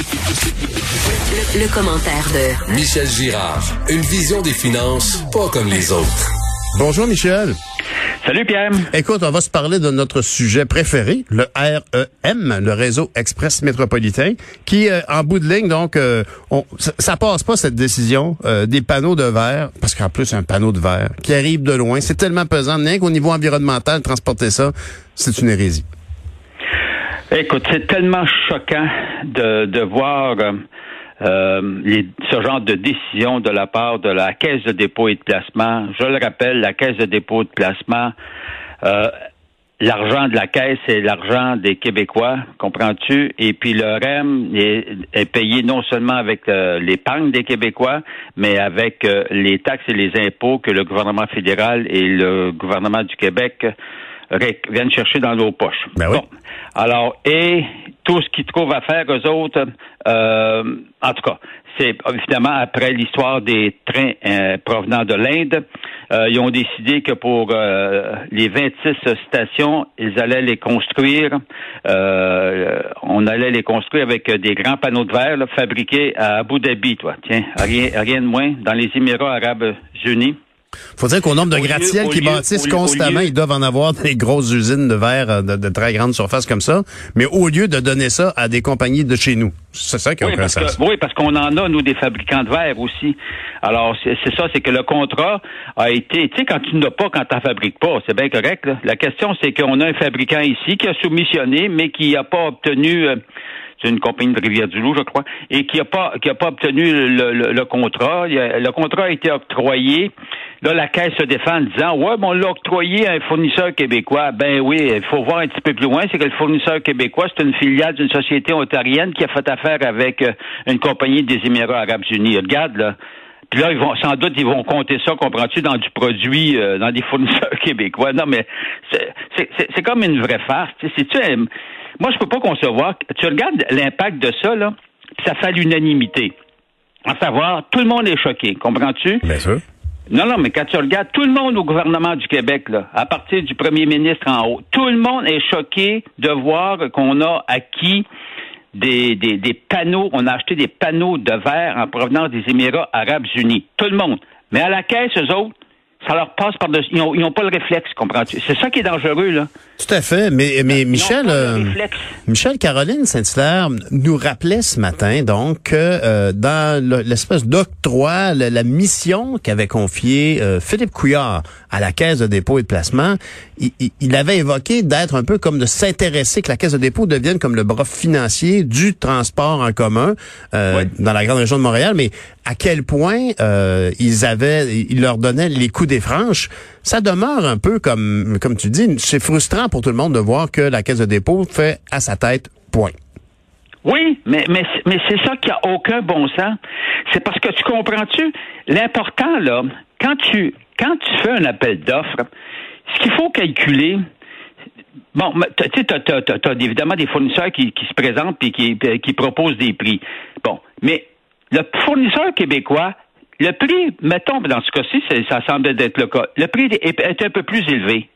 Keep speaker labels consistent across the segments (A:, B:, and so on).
A: Le, le commentaire de
B: Michel Girard. Une vision des finances pas comme les autres.
C: Bonjour Michel.
D: Salut Pierre.
C: Écoute, on va se parler de notre sujet préféré, le REM, le réseau express métropolitain, qui, euh, en bout de ligne, donc, euh, on, ça, ça passe pas cette décision euh, des panneaux de verre, parce qu'en plus un panneau de verre qui arrive de loin, c'est tellement pesant, rien qu'au niveau environnemental, transporter ça, c'est une hérésie.
D: Écoute, c'est tellement choquant de, de voir euh, les, ce genre de décision de la part de la Caisse de dépôt et de placement. Je le rappelle, la Caisse de dépôt et de placement, euh, l'argent de la Caisse, c'est l'argent des Québécois, comprends-tu? Et puis le REM est, est payé non seulement avec euh, l'épargne des Québécois, mais avec euh, les taxes et les impôts que le gouvernement fédéral et le gouvernement du Québec viennent chercher dans nos poches.
C: Ben oui.
D: Bon. Alors, et tout ce qu'ils trouvent à faire, eux autres, euh, en tout cas, c'est évidemment après l'histoire des trains euh, provenant de l'Inde, euh, ils ont décidé que pour euh, les 26 stations, ils allaient les construire. euh, on allait les construire avec des grands panneaux de verre là, fabriqués à Abu Dhabi, toi. Tiens, rien, rien de moins, dans les Émirats arabes unis.
C: Faut dire qu'au nombre de
D: au
C: qui bâtissent
D: lieu-
C: constamment,
D: lieu-
C: ils doivent en avoir des grosses usines de verre euh, de, de très grande surface comme ça. Mais au lieu de donner ça à des compagnies de chez nous, c'est ça qui a
D: Oui, parce que, oui, parce qu'on en a, nous, des fabricants de verre aussi. Alors, c'est ça, c'est que le contrat a été, tu sais, quand tu n'as pas, quand tu n'en fabriques pas, c'est bien correct. là. La question, c'est qu'on a un fabricant ici qui a soumissionné, mais qui n'a pas obtenu... euh, c'est une compagnie de Rivière-du-Loup, je crois, et qui n'a pas qui a pas obtenu le, le- le contrat. Le contrat a été octroyé. Là, la caisse se défend en disant Ouais, mais on l'a octroyé à un fournisseur québécois. Ben oui, il faut voir un petit peu plus loin, c'est que le fournisseur québécois, c'est une filiale d'une société ontarienne qui a fait affaire avec euh, une compagnie des Émirats arabes unis. Regarde, là. Puis là, ils vont sans doute ils vont compter ça, comprends-tu, dans du produit, euh, dans des fournisseurs québécois. Non, mais c'est- c'est c'est- c'est comme une vraie farce. tu. C'est-tu un- Moi, je peux pas concevoir. Tu regardes l'impact de ça, là, ça fait l'unanimité. À savoir, tout le monde est choqué, comprends-tu?
C: Bien sûr.
D: Non, non, mais quand tu regardes tout le monde au gouvernement du Québec, là, à partir du premier ministre en haut, tout le monde est choqué de voir qu'on a acquis des, des, panneaux, on a acheté des panneaux de verre en provenance des Émirats arabes unis. Tout le monde. Mais à la caisse, eux autres, ça leur passe par-dessus. Ils n'ont ils ont pas le réflexe, comprends-tu? C'est ça qui est dangereux, là.
C: Tout à fait. Mais, mais Michel, euh. Michel Caroline Saint-Hilaire nous rappelait ce matin donc que euh, dans le- l'espèce d'octroi, le- la mission qu'avait confiée euh, Philippe Couillard à la Caisse de dépôt et de placement, il, il- il avait évoqué d'être un peu comme de s'intéresser, que la Caisse de dépôt devienne comme le bras financier du transport en commun euh, dans la grande région de Montréal, mais à quel point euh, ils avaient, ils leur donnaient les coups des franches, ça demeure un peu comme, comme tu dis, c'est frustrant pour tout le monde de voir que la Caisse de dépôt fait à sa tête point.
D: Oui, mais, mais, mais c'est ça qui a aucun bon sens. C'est parce que tu comprends-tu, l'important, là, quand tu, quand tu fais un appel d'offres, ce qu'il faut calculer, bon, tu sais, t'as- t'as évidemment des fournisseurs qui, qui se présentent et qui, qui proposent des prix. Bon, mais le fournisseur québécois, le prix, mettons, dans ce cas-ci, ça semble être le cas, le prix est, est un peu plus élevé.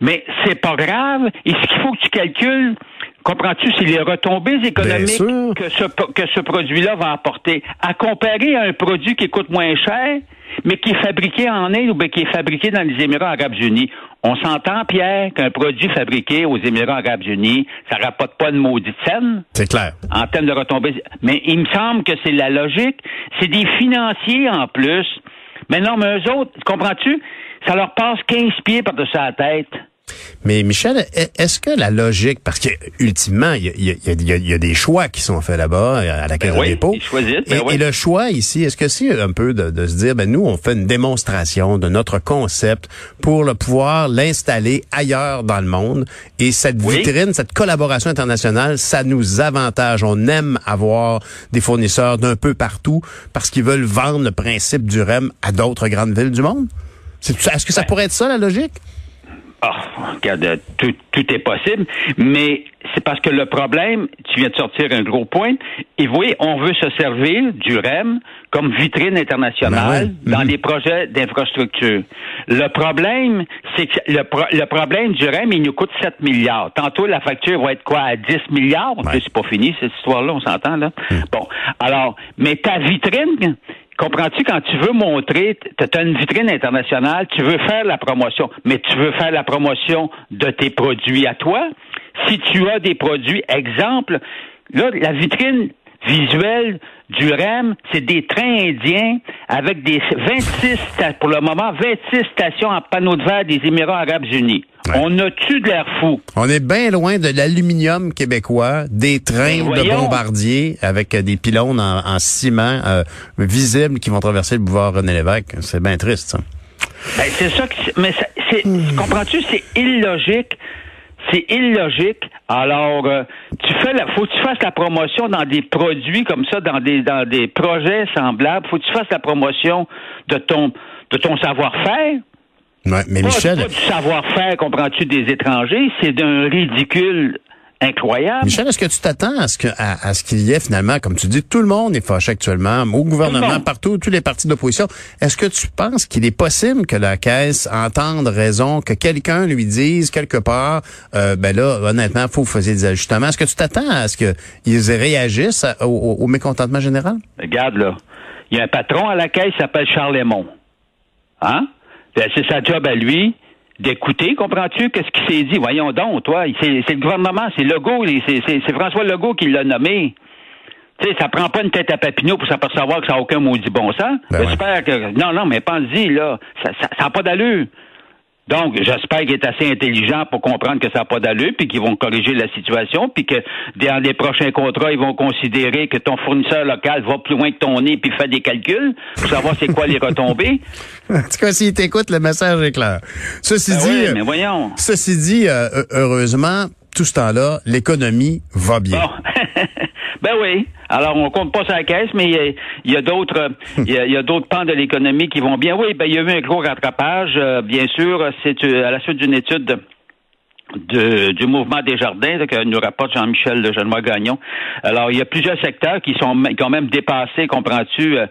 D: Mais c'est pas grave. Et ce qu'il faut que tu calcules, comprends-tu, c'est les retombées économiques
C: sûr.
D: que ce, que ce produit-là va apporter? À comparer à un produit qui coûte moins cher, mais qui est fabriqué en Inde ou bien qui est fabriqué dans les Émirats arabes unis. On s'entend, Pierre, qu'un produit fabriqué aux Émirats arabes unis, ça rapporte pas de maudite scène?
C: C'est clair.
D: en termes de retombées. Mais il me semble que c'est la logique. C'est des financiers en plus. Mais non, mais eux autres, comprends-tu? Ça leur passe 15 pieds par-dessus la tête.
C: Mais Michel, e- est-ce que la logique, parce que ultimement, il y a, il y a- il y a- il y a des choix qui sont faits là-bas à la Caisse
D: Ben oui, choisissent, ben
C: et,
D: oui.
C: et le choix ici, est-ce que c'est un peu de, de se dire, ben nous, on fait une démonstration de notre concept pour le pouvoir l'installer ailleurs dans le monde? Et cette
D: Oui.
C: vitrine, cette collaboration internationale, ça nous avantage. On aime avoir des fournisseurs d'un peu partout parce qu'ils veulent vendre le principe du REM à d'autres grandes villes du monde? Est-ce que ça
D: Ben,
C: pourrait être ça la logique?
D: Ah, regarde, tout, tout est possible, mais c'est parce que le problème, tu viens de sortir un gros point, et oui, on veut se servir du REM comme vitrine internationale
C: Ben ouais.
D: dans
C: Mhm.
D: les projets d'infrastructure. Le problème, c'est que le, pro- le problème du REM, il nous coûte 7 milliards. Tantôt, la facture va être quoi, à 10 milliards?
C: Ouais.
D: C'est pas fini, cette histoire-là, on s'entend, là? Bon, alors, mais ta vitrine, Comprends-tu, quand tu veux montrer, tu as une vitrine internationale, tu veux faire la promotion, mais tu veux faire la promotion de tes produits à toi. Si tu as des produits, exemple, là, la vitrine visuelle du REM, c'est des trains indiens avec des 26, sta- pour le moment, 26 stations en panneau de verre des Émirats arabes unis.
C: Ouais.
D: On a-tu de l'air fou?
C: On est bien loin de l'aluminium québécois, des trains de bombardiers avec euh, des pylônes en, en ciment euh, visibles qui vont traverser le boulevard René Lévesque. C'est bien triste, ça.
D: Ben, c'est ça que c'est- mais c'est comprends-tu? C'est illogique. C'est illogique. Alors euh, tu fais la faut que tu fasses la promotion dans des produits comme ça dans des dans des projets semblables, faut que tu fasses la promotion de ton de ton savoir-faire.
C: Ouais, mais
D: Pas,
C: Michel,
D: pas du savoir-faire, comprends-tu, des étrangers, c'est d'un ridicule incroyable.
C: Michel, est-ce que tu t'attends à ce que à, à ce qu'il y ait finalement, comme tu dis, tout le monde est fâché actuellement, au gouvernement, partout, tous les partis d'opposition. Est-ce que tu penses qu'il est possible que la caisse entende raison, que quelqu'un lui dise quelque part, euh, ben là, honnêtement, faut faire des ajustements. Est-ce que tu t'attends à ce qu'ils réagissent à- au, au- au mécontentement général?
D: Regarde là, il y a un patron à la caisse qui s'appelle Charles Lemont. Hein? Ben, c'est sa job à lui d'écouter, comprends-tu? Qu'est-ce qu'il s'est dit? Voyons donc, toi. C'est, le gouvernement, c'est Legault, c'est, François Legault qui l'a nommé. Tu sais, ça prend pas une tête à Papineau pour s'apercevoir que ça n'a aucun maudit bon sens.
C: Ben ouais.
D: J'espère que. Non, non, mais pense-y, là. Ça n'a ça, pas d'allure. Donc, j'espère qu'il est assez intelligent pour comprendre que ça n'a pas d'allure, puis qu'ils vont corriger la situation, puis que dans les prochains contrats, ils vont considérer que ton fournisseur local va plus loin que ton nez, puis fait des calculs pour savoir c'est quoi les retombées.
C: En tout cas, s'il t'écoute, le message est clair. Ceci
D: Ben
C: dit,
D: oui,
C: euh,
D: mais voyons.
C: ceci dit, euh, heureusement, tout ce temps-là, l'économie va bien.
D: Bon. ben oui. Alors, on compte pas sur la caisse, mais il y a- d'autres il y a, il y a d'autres pans de l'économie qui vont bien. Oui, ben il y a eu un gros rattrapage, euh, bien sûr. C'est euh, à la suite d'une étude de- du mouvement des jardins que nous rapporte Jean-Michel de Genois Gagnon. Alors, il y a plusieurs secteurs qui sont qui ont même dépassé, comprends-tu, euh,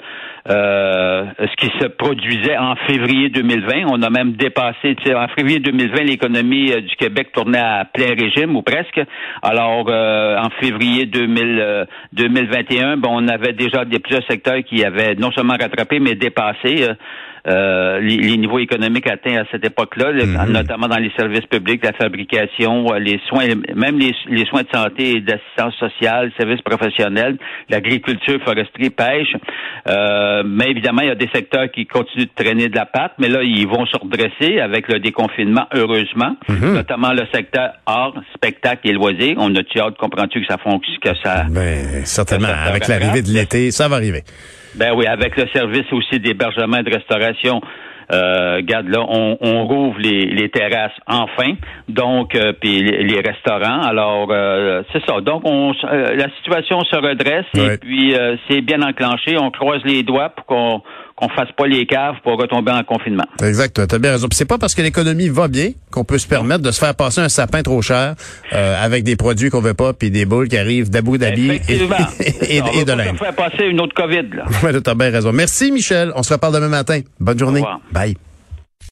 D: euh, ce qui se produisait en février 2020. On a même dépassé, tu sais, en février 2020, l'économie euh, du Québec tournait à plein régime ou presque. Alors, euh, en février 2000, euh, 2021, bon, on avait déjà des plusieurs secteurs qui avaient non seulement rattrapé, mais dépassé. Euh, les, les niveaux économiques atteints à cette époque-là,
C: Mhm.
D: notamment dans les services publics, la fabrication, euh, les soins, même les, les soins de santé et d'assistance sociale, services professionnels, l'agriculture, foresterie, pêche. Euh, mais évidemment, il y a des secteurs qui continuent de traîner de la patte, mais là, ils vont se redresser avec le déconfinement, heureusement, notamment le secteur art, spectacle et loisirs. On a-tu hâte, comprends-tu, que ça fonctionne, que ça...
C: Ben, certainement,
D: ça
C: avec l'arrivée de l'été, ça va arriver.
D: Ben oui, avec le service aussi d'hébergement et de restauration. Euh, regarde là, on, on rouvre les, les terrasses enfin, donc euh, puis les, les restaurants. Alors euh, c'est ça. Donc on, euh, la situation se redresse
C: Ouais.
D: et puis euh, c'est bien enclenché. On croise les doigts pour qu'on qu'on fasse pas les caves pour retomber en confinement.
C: Exact, tu as bien raison. Puis c'est pas parce que l'économie va bien qu'on peut se permettre de se faire passer un sapin trop cher euh, avec des produits qu'on veut pas puis des boules qui arrivent d'Abu Dhabi et, et, et
D: On va
C: de l'Inde.
D: se faire passer une autre COVID là.
C: Ouais, tu as bien raison. Merci Michel. On se reparle demain matin. Bonne journée.
D: revoir.
C: Bye.